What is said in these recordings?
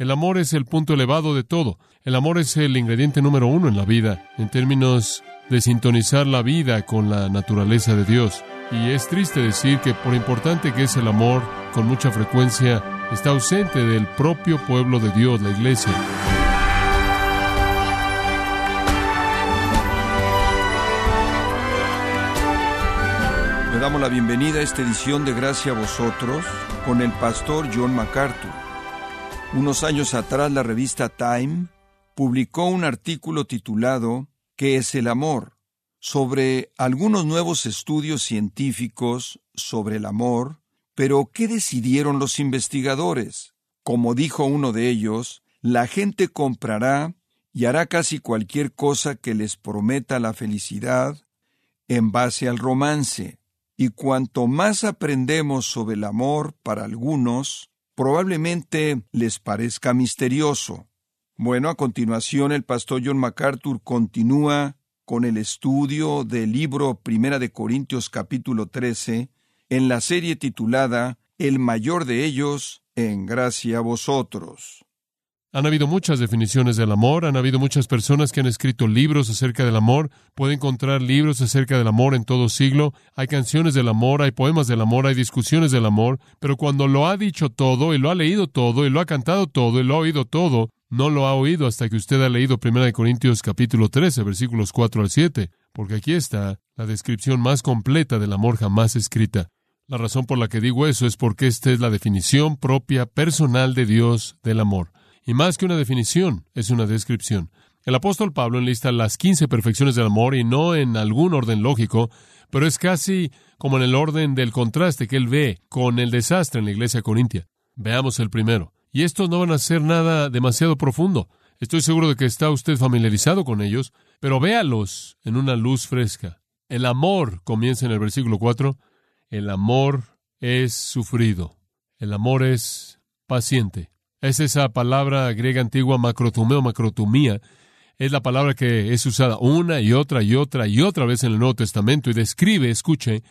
El amor es el punto elevado de todo. El amor es el ingrediente número uno en la vida, en términos de sintonizar la vida con la naturaleza de Dios. Y es triste decir que por importante que es el amor, con mucha frecuencia está ausente del propio pueblo de Dios, la iglesia. Le damos la bienvenida a esta edición de Gracia a vosotros con el pastor John MacArthur. Unos años atrás la revista Time publicó un artículo titulado ¿Qué es el amor? sobre algunos nuevos estudios científicos sobre el amor, pero ¿qué decidieron los investigadores? Como dijo uno de ellos, la gente comprará y hará casi cualquier cosa que les prometa la felicidad en base al romance. Y cuanto más aprendemos sobre el amor para algunos, probablemente les parezca misterioso. Bueno, a continuación el pastor John MacArthur continúa con el estudio del libro Primera de Corintios capítulo 13 en la serie titulada El mayor de ellos en gracia a vosotros. Han habido muchas definiciones del amor, han habido muchas personas que han escrito libros acerca del amor, puede encontrar libros acerca del amor en todo siglo, hay canciones del amor, hay poemas del amor, hay discusiones del amor, pero cuando lo ha dicho todo y lo ha leído todo y lo ha cantado todo y lo ha oído todo, no lo ha oído hasta que usted ha leído 1 Corintios capítulo 13, versículos 4 al 7, porque aquí está la descripción más completa del amor jamás escrita. La razón por la que digo eso es porque esta es la definición propia personal de Dios del amor. Y más que una definición, es una descripción. El apóstol Pablo enlista las quince perfecciones del amor y no en algún orden lógico, pero es casi como en el orden del contraste que él ve con el desastre en la iglesia corintia. Veamos el primero. Y estos no van a ser nada demasiado profundo. Estoy seguro de que está usted familiarizado con ellos, pero véalos en una luz fresca. El amor, comienza en el versículo 4, el amor es sufrido. El amor es paciente. Es esa palabra griega antigua macrotumeo, macrotumía. Es la palabra que es usada una y otra y otra y otra vez en el Nuevo Testamento y describe, escuche,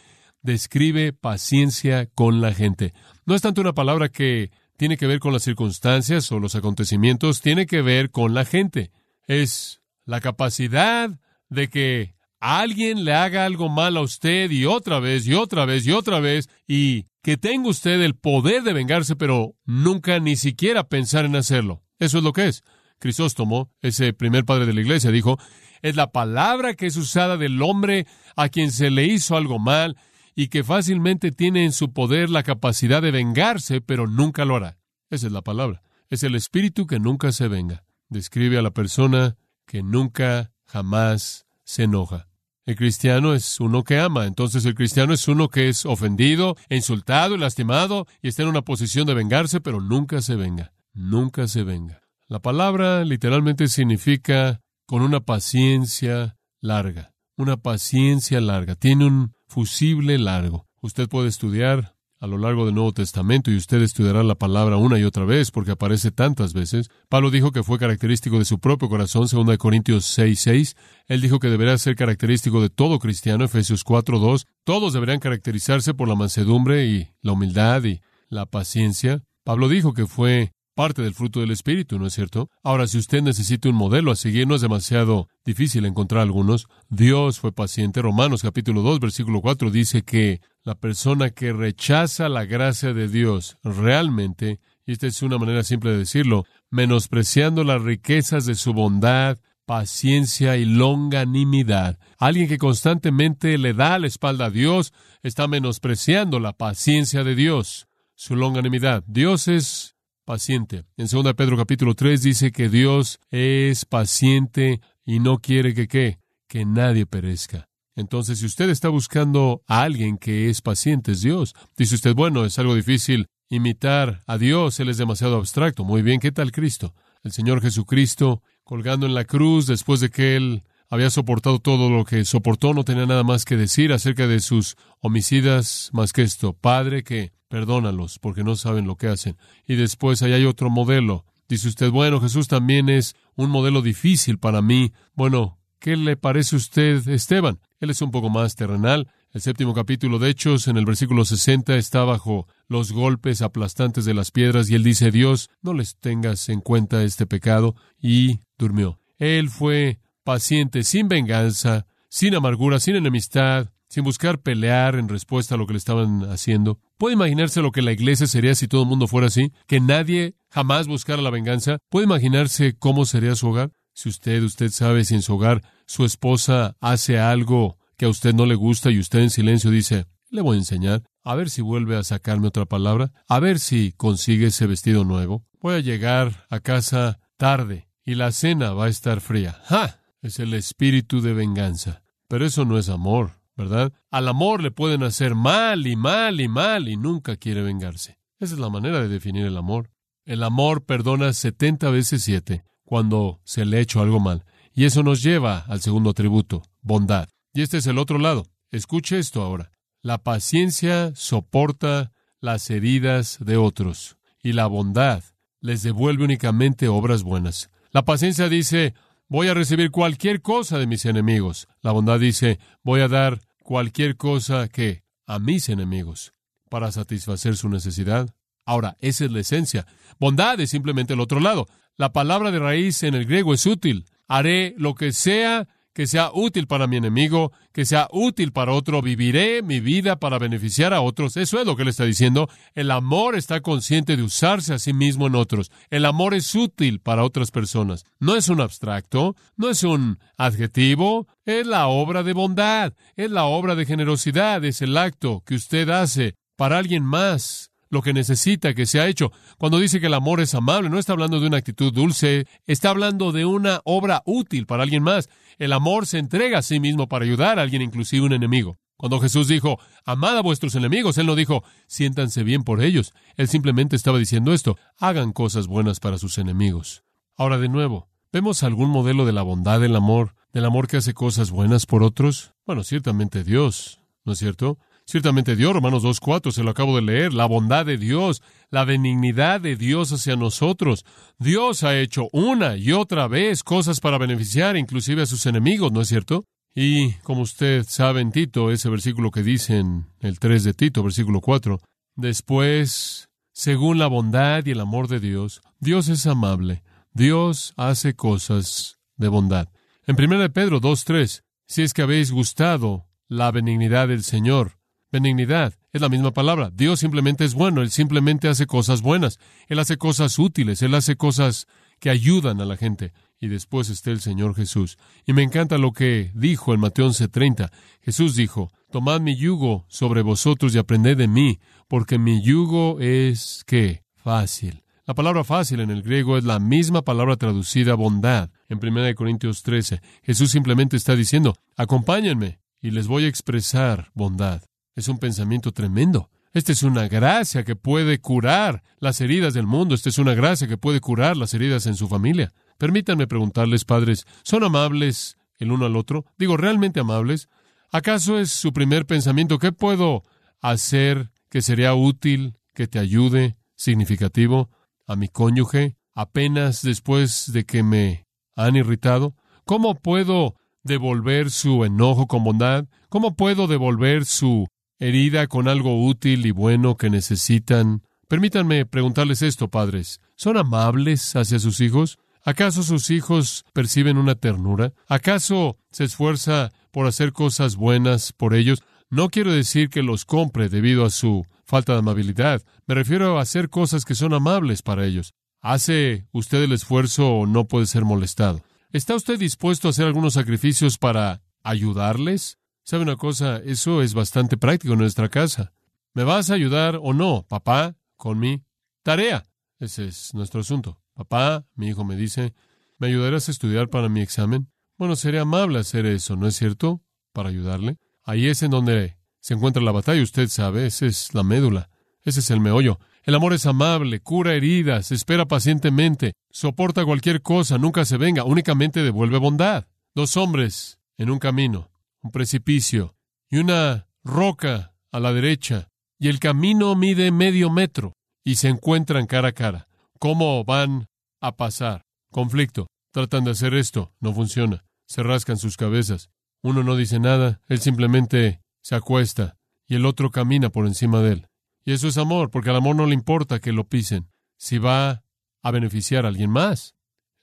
describe paciencia con la gente. No es tanto una palabra que tiene que ver con las circunstancias o los acontecimientos, tiene que ver con la gente. Es la capacidad de que alguien le haga algo mal a usted y otra vez y otra vez y otra vez y que tenga usted el poder de vengarse, pero nunca ni siquiera pensar en hacerlo. Eso es lo que es. Crisóstomo, ese primer padre de la iglesia, dijo, es la palabra que es usada del hombre a quien se le hizo algo mal y que fácilmente tiene en su poder la capacidad de vengarse, pero nunca lo hará. Esa es la palabra. Es el espíritu que nunca se venga. Describe a la persona que nunca, jamás se enoja. El cristiano es uno que ama, entonces el cristiano es uno que es ofendido, insultado y lastimado y está en una posición de vengarse, pero nunca se venga, nunca se venga. La palabra literalmente significa con una paciencia larga, una paciencia larga, tiene un fusible largo. Usted puede estudiar a lo largo del Nuevo Testamento y usted estudiará la palabra una y otra vez porque aparece tantas veces. Pablo dijo que fue característico de su propio corazón, según Corintios 6:6. Él dijo que debería ser característico de todo cristiano, Efesios 4:2. Todos deberían caracterizarse por la mansedumbre y la humildad y la paciencia. Pablo dijo que fue parte del fruto del Espíritu, ¿no es cierto? Ahora, si usted necesita un modelo a seguir, no es demasiado difícil encontrar algunos. Dios fue paciente. Romanos capítulo 2, versículo 4 dice que la persona que rechaza la gracia de Dios realmente, y esta es una manera simple de decirlo, menospreciando las riquezas de su bondad, paciencia y longanimidad. Alguien que constantemente le da la espalda a Dios está menospreciando la paciencia de Dios, su longanimidad. Dios es paciente. En 2 Pedro capítulo 3 dice que Dios es paciente y no quiere que qué, que nadie perezca. Entonces, si usted está buscando a alguien que es paciente, es Dios. Dice usted, bueno, es algo difícil imitar a Dios, Él es demasiado abstracto. Muy bien, ¿qué tal Cristo? El Señor Jesucristo colgando en la cruz después de que Él había soportado todo lo que soportó, no tenía nada más que decir acerca de sus homicidas más que esto. Padre, que perdónalos porque no saben lo que hacen. Y después ahí hay otro modelo. Dice usted, bueno, Jesús también es un modelo difícil para mí. Bueno, ¿Qué le parece a usted, Esteban? Él es un poco más terrenal. El séptimo capítulo de Hechos, en el versículo 60, está bajo los golpes aplastantes de las piedras y él dice, Dios, no les tengas en cuenta este pecado, y durmió. Él fue paciente, sin venganza, sin amargura, sin enemistad, sin buscar pelear en respuesta a lo que le estaban haciendo. ¿Puede imaginarse lo que la iglesia sería si todo el mundo fuera así? Que nadie jamás buscara la venganza. ¿Puede imaginarse cómo sería su hogar? Si usted, usted sabe si en su hogar su esposa hace algo que a usted no le gusta y usted en silencio dice, le voy a enseñar, a ver si vuelve a sacarme otra palabra, a ver si consigue ese vestido nuevo. Voy a llegar a casa tarde y la cena va a estar fría. ¡Ja! Es el espíritu de venganza. Pero eso no es amor, ¿verdad? Al amor le pueden hacer mal y mal y mal y nunca quiere vengarse. Esa es la manera de definir el amor. El amor perdona setenta veces siete cuando se le ha hecho algo mal. Y eso nos lleva al segundo atributo, bondad. Y este es el otro lado. Escuche esto ahora. La paciencia soporta las heridas de otros y la bondad les devuelve únicamente obras buenas. La paciencia dice, voy a recibir cualquier cosa de mis enemigos. La bondad dice, voy a dar cualquier cosa que a mis enemigos para satisfacer su necesidad. Ahora, esa es la esencia. Bondad es simplemente el otro lado. La palabra de raíz en el griego es útil. Haré lo que sea que sea útil para mi enemigo, que sea útil para otro, viviré mi vida para beneficiar a otros. Eso es lo que le está diciendo. El amor está consciente de usarse a sí mismo en otros. El amor es útil para otras personas. No es un abstracto, no es un adjetivo, es la obra de bondad, es la obra de generosidad, es el acto que usted hace para alguien más lo que necesita que sea hecho. Cuando dice que el amor es amable, no está hablando de una actitud dulce, está hablando de una obra útil para alguien más. El amor se entrega a sí mismo para ayudar a alguien, inclusive un enemigo. Cuando Jesús dijo, amad a vuestros enemigos, Él no dijo, siéntanse bien por ellos. Él simplemente estaba diciendo esto, hagan cosas buenas para sus enemigos. Ahora de nuevo, ¿vemos algún modelo de la bondad del amor, del amor que hace cosas buenas por otros? Bueno, ciertamente Dios, ¿no es cierto? Ciertamente Dios, Romanos 2.4, se lo acabo de leer, la bondad de Dios, la benignidad de Dios hacia nosotros. Dios ha hecho una y otra vez cosas para beneficiar inclusive a sus enemigos, ¿no es cierto? Y como usted sabe en Tito, ese versículo que dice en el 3 de Tito, versículo 4, después, según la bondad y el amor de Dios, Dios es amable, Dios hace cosas de bondad. En 1 Pedro 2.3, si es que habéis gustado la benignidad del Señor, Benignidad es la misma palabra. Dios simplemente es bueno, Él simplemente hace cosas buenas, Él hace cosas útiles, Él hace cosas que ayudan a la gente. Y después está el Señor Jesús. Y me encanta lo que dijo en Mateo 11:30. Jesús dijo, Tomad mi yugo sobre vosotros y aprended de mí, porque mi yugo es, ¿qué? Fácil. La palabra fácil en el griego es la misma palabra traducida bondad en 1 Corintios 13. Jesús simplemente está diciendo, acompáñenme y les voy a expresar bondad. Es un pensamiento tremendo. Esta es una gracia que puede curar las heridas del mundo. Esta es una gracia que puede curar las heridas en su familia. Permítanme preguntarles, padres, ¿son amables el uno al otro? Digo, ¿realmente amables? ¿Acaso es su primer pensamiento? ¿Qué puedo hacer que sería útil, que te ayude, significativo, a mi cónyuge, apenas después de que me han irritado? ¿Cómo puedo devolver su enojo con bondad? ¿Cómo puedo devolver su herida con algo útil y bueno que necesitan. Permítanme preguntarles esto, padres. ¿Son amables hacia sus hijos? ¿Acaso sus hijos perciben una ternura? ¿Acaso se esfuerza por hacer cosas buenas por ellos? No quiero decir que los compre debido a su falta de amabilidad. Me refiero a hacer cosas que son amables para ellos. ¿Hace usted el esfuerzo o no puede ser molestado? ¿Está usted dispuesto a hacer algunos sacrificios para ayudarles? ¿Sabe una cosa? Eso es bastante práctico en nuestra casa. ¿Me vas a ayudar o no, papá, con mi tarea? Ese es nuestro asunto. Papá, mi hijo me dice, ¿me ayudarás a estudiar para mi examen? Bueno, sería amable hacer eso, ¿no es cierto? Para ayudarle. Ahí es en donde se encuentra la batalla, usted sabe, esa es la médula, ese es el meollo. El amor es amable, cura heridas, espera pacientemente, soporta cualquier cosa, nunca se venga, únicamente devuelve bondad. Dos hombres en un camino un precipicio y una roca a la derecha, y el camino mide medio metro, y se encuentran cara a cara. ¿Cómo van a pasar? Conflicto. Tratan de hacer esto, no funciona. se rascan sus cabezas. Uno no dice nada, él simplemente se acuesta y el otro camina por encima de él. Y eso es amor, porque al amor no le importa que lo pisen, si va a beneficiar a alguien más.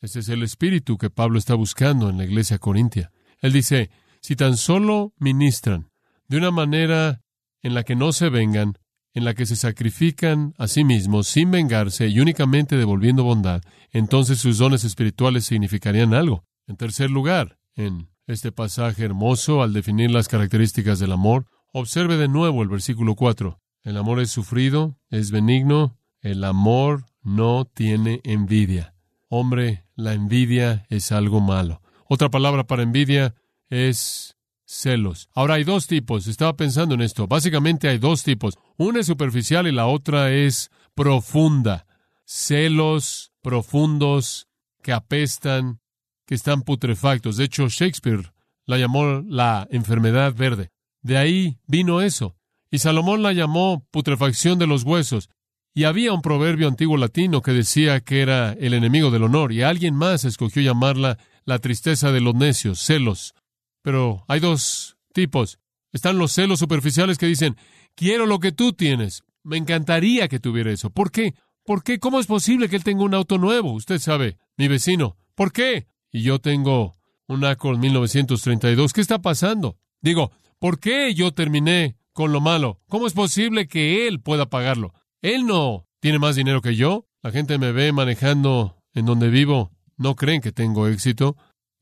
Ese es el espíritu que Pablo está buscando en la iglesia corintia. Él dice, si tan solo ministran de una manera en la que no se vengan, en la que se sacrifican a sí mismos sin vengarse y únicamente devolviendo bondad, entonces sus dones espirituales significarían algo. En tercer lugar, en este pasaje hermoso, al definir las características del amor, observe de nuevo el versículo 4. El amor es sufrido, es benigno, el amor no tiene envidia. Hombre, la envidia es algo malo. Otra palabra para envidia es celos. Ahora hay dos tipos. Estaba pensando en esto. Básicamente hay dos tipos. Una es superficial y la otra es profunda. Celos profundos que apestan, que están putrefactos. De hecho, Shakespeare la llamó la enfermedad verde. De ahí vino eso. Y Salomón la llamó putrefacción de los huesos. Y había un proverbio antiguo latino que decía que era el enemigo del honor, y alguien más escogió llamarla la tristeza de los necios, celos. Pero hay dos tipos. Están los celos superficiales que dicen, quiero lo que tú tienes. Me encantaría que tuviera eso. ¿Por qué? ¿Por qué? ¿Cómo es posible que él tenga un auto nuevo? Usted sabe, mi vecino. ¿Por qué? Y yo tengo un Accord 1932. ¿Qué está pasando? Digo, ¿por qué yo terminé con lo malo? ¿Cómo es posible que él pueda pagarlo? Él no tiene más dinero que yo. La gente me ve manejando en donde vivo. No creen que tengo éxito.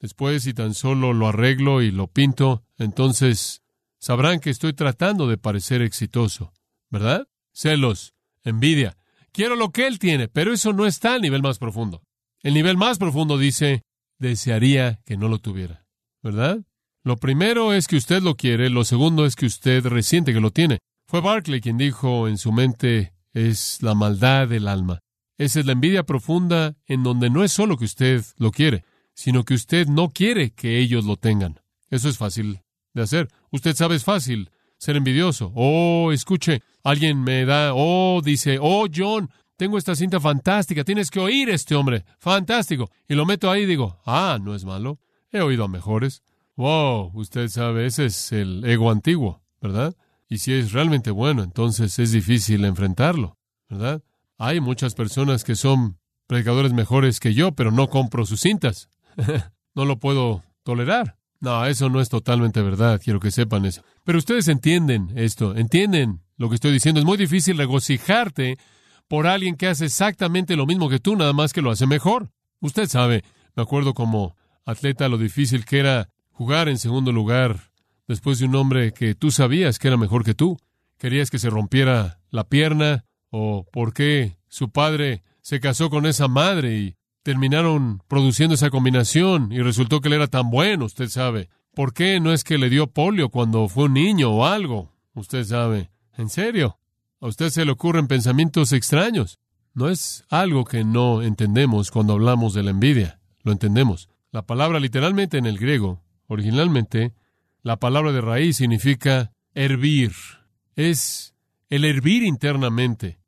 Después, si tan solo lo arreglo y lo pinto, entonces sabrán que estoy tratando de parecer exitoso, ¿verdad? Celos, envidia. Quiero lo que él tiene, pero eso no está al nivel más profundo. El nivel más profundo dice, desearía que no lo tuviera, ¿verdad? Lo primero es que usted lo quiere, lo segundo es que usted resiente que lo tiene. Fue Barclay quien dijo en su mente es la maldad del alma. Esa es la envidia profunda en donde no es solo que usted lo quiere, sino que usted no quiere que ellos lo tengan. Eso es fácil de hacer. Usted sabe, es fácil ser envidioso. Oh, escuche, alguien me da, oh, dice, oh, John, tengo esta cinta fantástica, tienes que oír a este hombre, fantástico. Y lo meto ahí y digo, ah, no es malo, he oído a mejores. Wow, usted sabe, ese es el ego antiguo, ¿verdad? Y si es realmente bueno, entonces es difícil enfrentarlo, ¿verdad? Hay muchas personas que son predicadores mejores que yo, pero no compro sus cintas. no lo puedo tolerar. No, eso no es totalmente verdad, quiero que sepan eso. Pero ustedes entienden esto, entienden lo que estoy diciendo. Es muy difícil regocijarte por alguien que hace exactamente lo mismo que tú, nada más que lo hace mejor. Usted sabe, me acuerdo como atleta lo difícil que era jugar en segundo lugar después de un hombre que tú sabías que era mejor que tú. Querías que se rompiera la pierna o por qué su padre se casó con esa madre y terminaron produciendo esa combinación y resultó que él era tan bueno, usted sabe. ¿Por qué no es que le dio polio cuando fue un niño o algo? Usted sabe. ¿En serio? A usted se le ocurren pensamientos extraños. No es algo que no entendemos cuando hablamos de la envidia. Lo entendemos. La palabra literalmente en el griego, originalmente, la palabra de raíz significa hervir. Es el hervir internamente.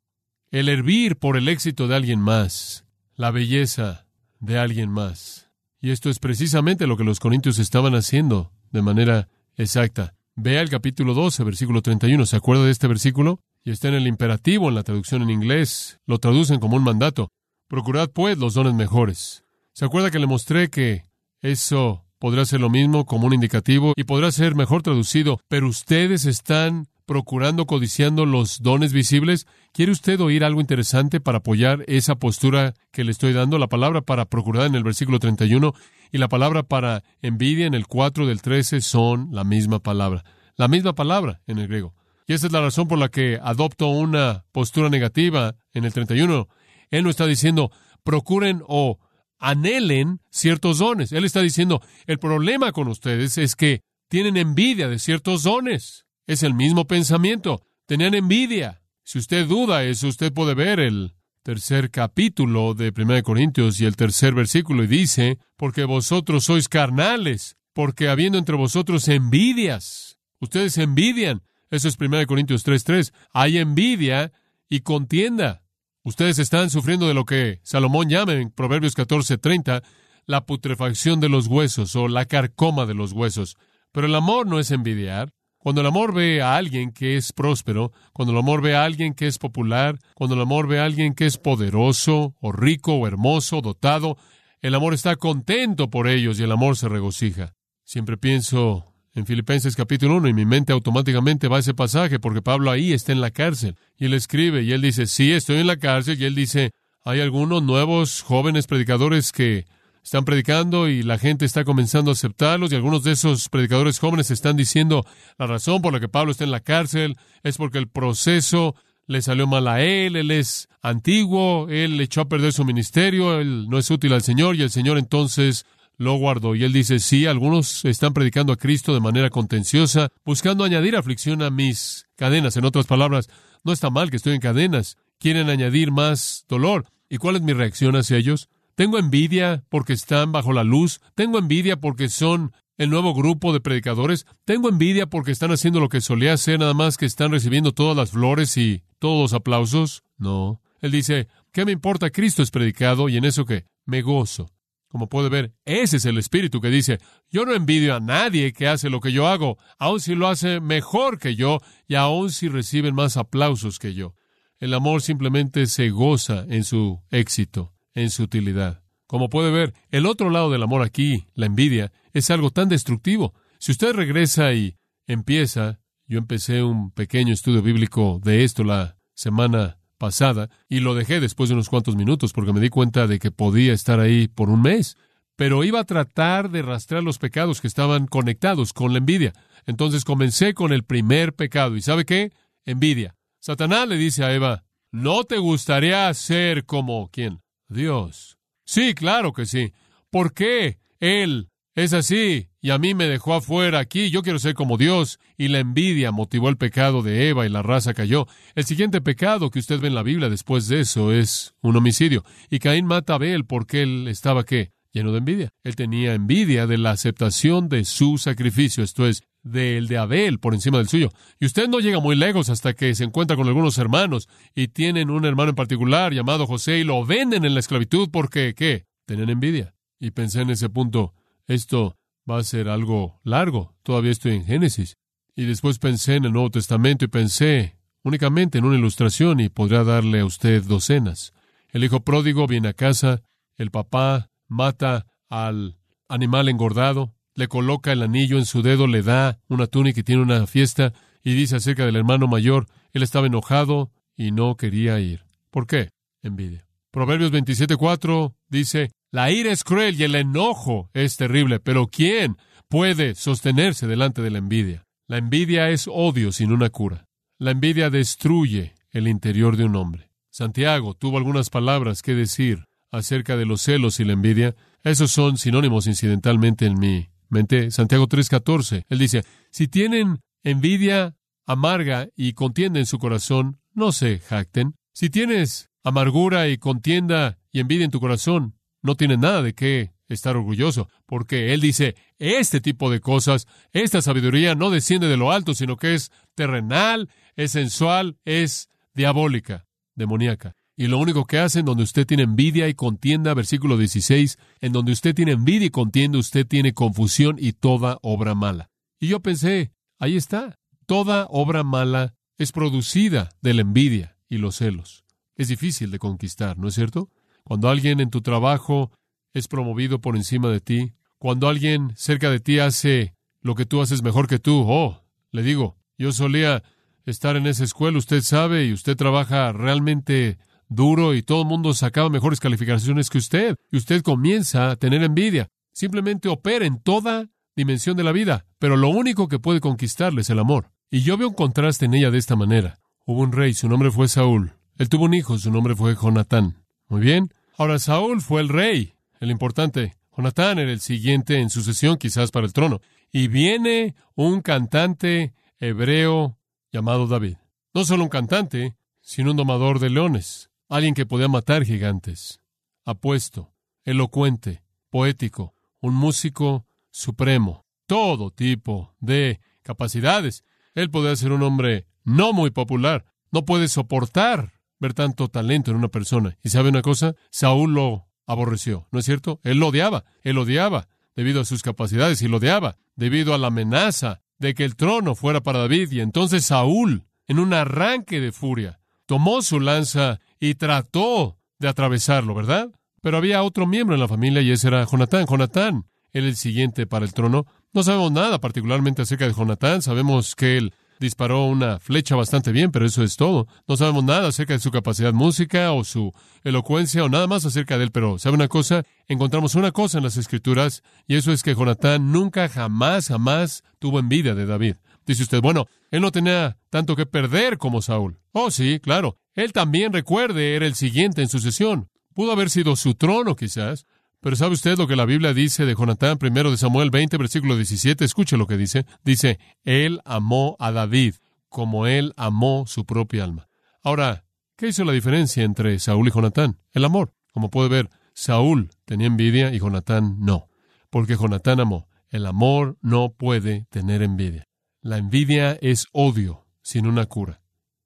El hervir por el éxito de alguien más la belleza de alguien más. Y esto es precisamente lo que los corintios estaban haciendo de manera exacta. Vea el capítulo 12, versículo 31. ¿Se acuerda de este versículo? Y está en el imperativo en la traducción en inglés. Lo traducen como un mandato. Procurad, pues, los dones mejores. ¿Se acuerda que le mostré que eso podrá ser lo mismo como un indicativo y podrá ser mejor traducido, pero ustedes están procurando, codiciando los dones visibles? ¿Quiere usted oír algo interesante para apoyar esa postura que le estoy dando? La palabra para procurar en el versículo 31 y la palabra para envidia en el 4 del 13 son la misma palabra. La misma palabra en el griego. Y esa es la razón por la que adopto una postura negativa en el 31. Él no está diciendo procuren o anhelen ciertos dones. Él está diciendo el problema con ustedes es que tienen envidia de ciertos dones. Es el mismo pensamiento. Tenían envidia. Si usted duda eso, usted puede ver el tercer capítulo de 1 Corintios y el tercer versículo y dice, porque vosotros sois carnales, porque habiendo entre vosotros envidias, ustedes envidian. Eso es 1 Corintios 3:3. Hay envidia y contienda. Ustedes están sufriendo de lo que Salomón llama en Proverbios 14:30 la putrefacción de los huesos o la carcoma de los huesos. Pero el amor no es envidiar. Cuando el amor ve a alguien que es próspero, cuando el amor ve a alguien que es popular, cuando el amor ve a alguien que es poderoso, o rico, o hermoso, dotado, el amor está contento por ellos y el amor se regocija. Siempre pienso en Filipenses capítulo 1 y mi mente automáticamente va a ese pasaje porque Pablo ahí está en la cárcel y él escribe y él dice, sí, estoy en la cárcel y él dice, hay algunos nuevos jóvenes predicadores que están predicando y la gente está comenzando a aceptarlos y algunos de esos predicadores jóvenes están diciendo la razón por la que Pablo está en la cárcel es porque el proceso le salió mal a él, él es antiguo, él echó a perder su ministerio, él no es útil al Señor y el Señor entonces lo guardó. Y él dice, sí, algunos están predicando a Cristo de manera contenciosa, buscando añadir aflicción a mis cadenas. En otras palabras, no está mal que estoy en cadenas, quieren añadir más dolor. ¿Y cuál es mi reacción hacia ellos? Tengo envidia porque están bajo la luz. Tengo envidia porque son el nuevo grupo de predicadores. Tengo envidia porque están haciendo lo que solía hacer, nada más que están recibiendo todas las flores y todos los aplausos. No. Él dice, ¿qué me importa? Cristo es predicado y en eso que me gozo. Como puede ver, ese es el espíritu que dice, yo no envidio a nadie que hace lo que yo hago, aun si lo hace mejor que yo y aun si reciben más aplausos que yo. El amor simplemente se goza en su éxito en su utilidad. Como puede ver, el otro lado del amor aquí, la envidia, es algo tan destructivo. Si usted regresa y empieza, yo empecé un pequeño estudio bíblico de esto la semana pasada y lo dejé después de unos cuantos minutos porque me di cuenta de que podía estar ahí por un mes, pero iba a tratar de rastrear los pecados que estaban conectados con la envidia. Entonces comencé con el primer pecado y ¿sabe qué? Envidia. Satanás le dice a Eva, ¿no te gustaría ser como quién? Dios. Sí, claro que sí. ¿Por qué Él es así y a mí me dejó afuera aquí? Yo quiero ser como Dios. Y la envidia motivó el pecado de Eva y la raza cayó. El siguiente pecado que usted ve en la Biblia después de eso es un homicidio. Y Caín mata a Abel porque él estaba qué? Lleno de envidia. Él tenía envidia de la aceptación de su sacrificio. Esto es, del de Abel por encima del suyo. Y usted no llega muy lejos hasta que se encuentra con algunos hermanos y tienen un hermano en particular llamado José y lo venden en la esclavitud porque, ¿qué? Tienen envidia. Y pensé en ese punto, esto va a ser algo largo. Todavía estoy en Génesis. Y después pensé en el Nuevo Testamento y pensé únicamente en una ilustración y podría darle a usted docenas. El hijo pródigo viene a casa, el papá mata al animal engordado, le coloca el anillo en su dedo, le da una túnica y tiene una fiesta, y dice acerca del hermano mayor, él estaba enojado y no quería ir. ¿Por qué? Envidia. Proverbios 27.4 dice, la ira es cruel y el enojo es terrible, pero ¿quién puede sostenerse delante de la envidia? La envidia es odio sin una cura. La envidia destruye el interior de un hombre. Santiago tuvo algunas palabras que decir acerca de los celos y la envidia. Esos son sinónimos incidentalmente en mi mente Santiago 3:14. Él dice, si tienen envidia amarga y contienda en su corazón, no se jacten. Si tienes amargura y contienda y envidia en tu corazón, no tienes nada de qué estar orgulloso, porque Él dice, este tipo de cosas, esta sabiduría no desciende de lo alto, sino que es terrenal, es sensual, es diabólica, demoníaca. Y lo único que hacen donde usted tiene envidia y contienda, versículo 16, en donde usted tiene envidia y contienda, usted tiene confusión y toda obra mala. Y yo pensé, ahí está, toda obra mala es producida de la envidia y los celos. Es difícil de conquistar, ¿no es cierto? Cuando alguien en tu trabajo es promovido por encima de ti, cuando alguien cerca de ti hace lo que tú haces mejor que tú, oh, le digo, yo solía estar en esa escuela, usted sabe, y usted trabaja realmente duro y todo el mundo sacaba mejores calificaciones que usted. Y usted comienza a tener envidia. Simplemente opera en toda dimensión de la vida, pero lo único que puede conquistarle es el amor. Y yo veo un contraste en ella de esta manera. Hubo un rey, su nombre fue Saúl. Él tuvo un hijo, su nombre fue Jonatán. Muy bien. Ahora Saúl fue el rey, el importante. Jonatán era el siguiente en sucesión, quizás para el trono. Y viene un cantante hebreo llamado David. No solo un cantante, sino un domador de leones alguien que podía matar gigantes, apuesto, elocuente, poético, un músico supremo, todo tipo de capacidades. Él podía ser un hombre no muy popular, no puede soportar ver tanto talento en una persona. ¿Y sabe una cosa? Saúl lo aborreció, ¿no es cierto? Él lo odiaba, él odiaba debido a sus capacidades y lo odiaba debido a la amenaza de que el trono fuera para David. Y entonces Saúl, en un arranque de furia, tomó su lanza y trató de atravesarlo, ¿verdad? Pero había otro miembro en la familia y ese era Jonatán. Jonatán era el siguiente para el trono. No sabemos nada particularmente acerca de Jonatán. Sabemos que él disparó una flecha bastante bien, pero eso es todo. No sabemos nada acerca de su capacidad música o su elocuencia o nada más acerca de él, pero ¿sabe una cosa? Encontramos una cosa en las escrituras y eso es que Jonatán nunca, jamás, jamás tuvo envidia de David. Dice usted, bueno, él no tenía tanto que perder como Saúl. Oh, sí, claro. Él también, recuerde, era el siguiente en sucesión. Pudo haber sido su trono, quizás. Pero ¿sabe usted lo que la Biblia dice de Jonatán, primero de Samuel 20, versículo 17? Escuche lo que dice. Dice, Él amó a David como Él amó su propia alma. Ahora, ¿qué hizo la diferencia entre Saúl y Jonatán? El amor. Como puede ver, Saúl tenía envidia y Jonatán no. Porque Jonatán amó. El amor no puede tener envidia. La envidia es odio sin una cura.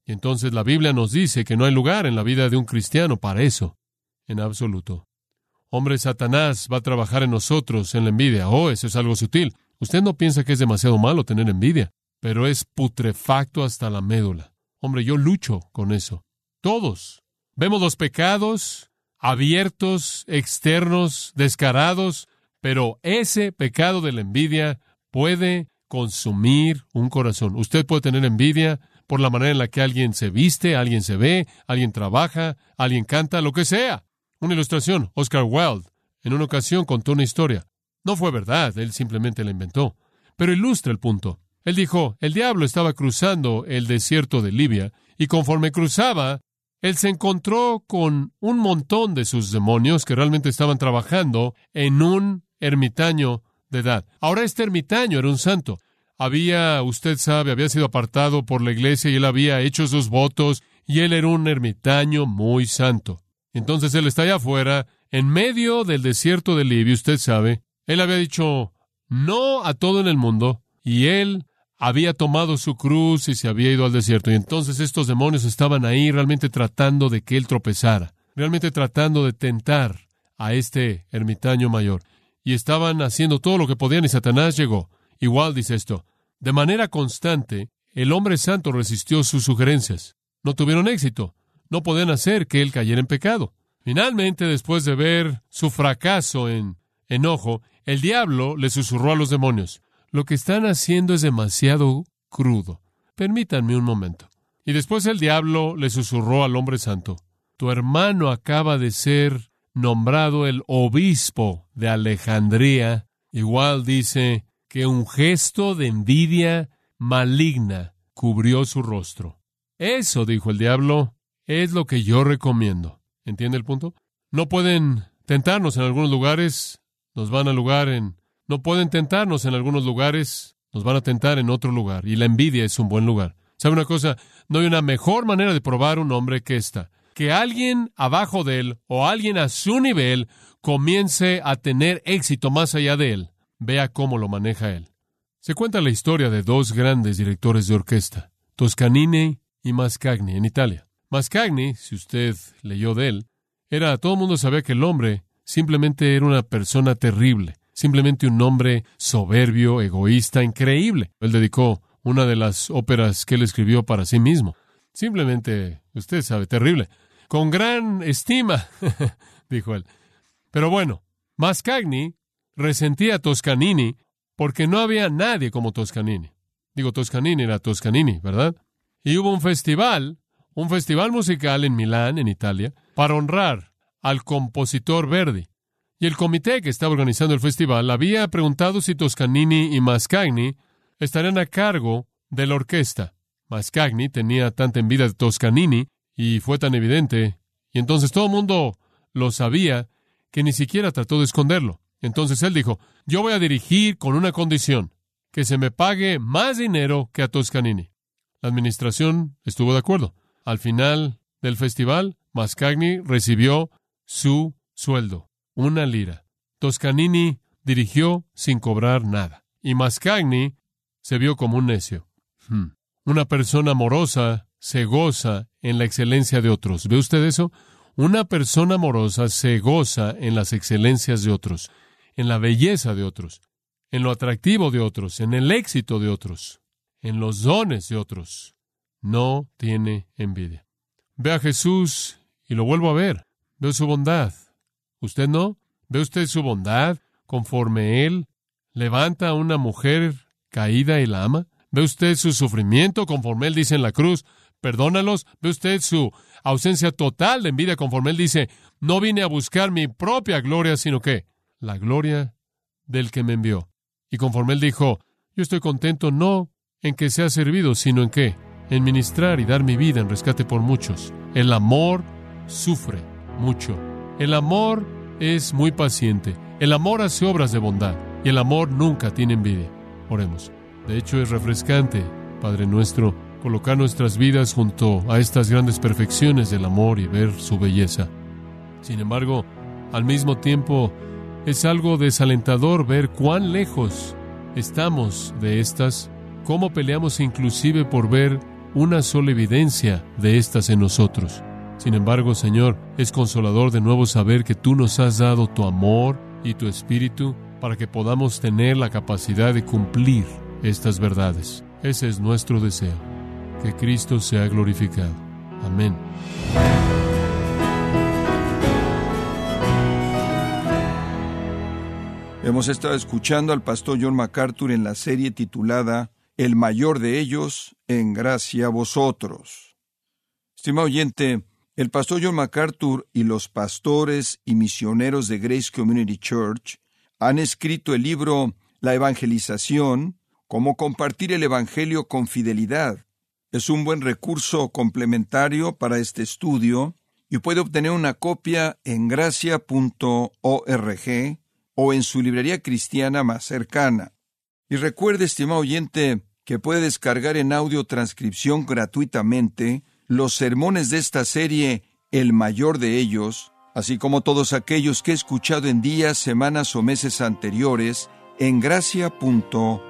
Y entonces la Biblia nos dice que no hay lugar en la vida de un cristiano para eso, en absoluto. Hombre, Satanás va a trabajar en nosotros en la envidia. Oh, eso es algo sutil. Usted no piensa que es demasiado malo tener envidia, pero es putrefacto hasta la médula. Hombre, yo lucho con eso. Todos. Vemos los pecados abiertos, externos, descarados, pero ese pecado de la envidia puede consumir un corazón. Usted puede tener envidia por la manera en la que alguien se viste, alguien se ve, alguien trabaja, alguien canta, lo que sea. Una ilustración, Oscar Wilde, en una ocasión contó una historia. No fue verdad, él simplemente la inventó, pero ilustra el punto. Él dijo, el diablo estaba cruzando el desierto de Libia, y conforme cruzaba, él se encontró con un montón de sus demonios que realmente estaban trabajando en un ermitaño de edad. Ahora este ermitaño era un santo. Había, usted sabe, había sido apartado por la iglesia y él había hecho sus votos y él era un ermitaño muy santo. Entonces él está allá afuera, en medio del desierto de Libia, usted sabe. Él había dicho no a todo en el mundo y él había tomado su cruz y se había ido al desierto. Y entonces estos demonios estaban ahí realmente tratando de que él tropezara, realmente tratando de tentar a este ermitaño mayor y estaban haciendo todo lo que podían y Satanás llegó. Igual dice esto, de manera constante, el hombre santo resistió sus sugerencias. No tuvieron éxito. No podían hacer que él cayera en pecado. Finalmente, después de ver su fracaso en enojo, el diablo le susurró a los demonios, lo que están haciendo es demasiado crudo. Permítanme un momento. Y después el diablo le susurró al hombre santo, tu hermano acaba de ser nombrado el obispo de Alejandría, igual dice que un gesto de envidia maligna cubrió su rostro. Eso, dijo el diablo, es lo que yo recomiendo. ¿Entiende el punto? No pueden tentarnos en algunos lugares, nos van a lugar en... No pueden tentarnos en algunos lugares, nos van a tentar en otro lugar. Y la envidia es un buen lugar. ¿Sabe una cosa? No hay una mejor manera de probar un hombre que esta que alguien abajo de él o alguien a su nivel comience a tener éxito más allá de él. Vea cómo lo maneja él. Se cuenta la historia de dos grandes directores de orquesta, Toscanini y Mascagni en Italia. Mascagni, si usted leyó de él, era, todo el mundo sabía que el hombre simplemente era una persona terrible, simplemente un hombre soberbio, egoísta, increíble. Él dedicó una de las óperas que él escribió para sí mismo. Simplemente, usted sabe, terrible con gran estima, dijo él. Pero bueno, Mascagni resentía a Toscanini porque no había nadie como Toscanini. Digo, Toscanini era Toscanini, ¿verdad? Y hubo un festival, un festival musical en Milán, en Italia, para honrar al compositor Verdi. Y el comité que estaba organizando el festival había preguntado si Toscanini y Mascagni estarían a cargo de la orquesta. Mascagni tenía tanta envidia de Toscanini y fue tan evidente, y entonces todo el mundo lo sabía, que ni siquiera trató de esconderlo. Entonces él dijo, yo voy a dirigir con una condición, que se me pague más dinero que a Toscanini. La administración estuvo de acuerdo. Al final del festival, Mascagni recibió su sueldo, una lira. Toscanini dirigió sin cobrar nada. Y Mascagni se vio como un necio. Hmm. Una persona amorosa se goza en la excelencia de otros. ¿Ve usted eso? Una persona amorosa se goza en las excelencias de otros, en la belleza de otros, en lo atractivo de otros, en el éxito de otros, en los dones de otros. No tiene envidia. Ve a Jesús y lo vuelvo a ver. Veo su bondad. ¿Usted no? ¿Ve usted su bondad conforme Él levanta a una mujer caída y la ama? ¿Ve usted su sufrimiento conforme Él dice en la cruz? Perdónalos. ¿Ve usted su ausencia total de envidia conforme Él dice, no vine a buscar mi propia gloria, sino que la gloria del que me envió? Y conforme Él dijo, yo estoy contento no en que sea servido, sino en qué? En ministrar y dar mi vida en rescate por muchos. El amor sufre mucho. El amor es muy paciente. El amor hace obras de bondad. Y el amor nunca tiene envidia. Oremos. De hecho, es refrescante, Padre nuestro, colocar nuestras vidas junto a estas grandes perfecciones del amor y ver su belleza. Sin embargo, al mismo tiempo, es algo desalentador ver cuán lejos estamos de estas, cómo peleamos inclusive por ver una sola evidencia de estas en nosotros. Sin embargo, Señor, es consolador de nuevo saber que tú nos has dado tu amor y tu espíritu para que podamos tener la capacidad de cumplir estas verdades. Ese es nuestro deseo, que Cristo sea glorificado. Amén. Hemos estado escuchando al pastor John MacArthur en la serie titulada El mayor de ellos, en gracia a vosotros. Estimado oyente, el pastor John MacArthur y los pastores y misioneros de Grace Community Church han escrito el libro La Evangelización, cómo compartir el Evangelio con fidelidad. Es un buen recurso complementario para este estudio y puede obtener una copia en gracia.org o en su librería cristiana más cercana. Y recuerde, estimado oyente, que puede descargar en audio transcripción gratuitamente los sermones de esta serie, el mayor de ellos, así como todos aquellos que he escuchado en días, semanas o meses anteriores, en gracia.org.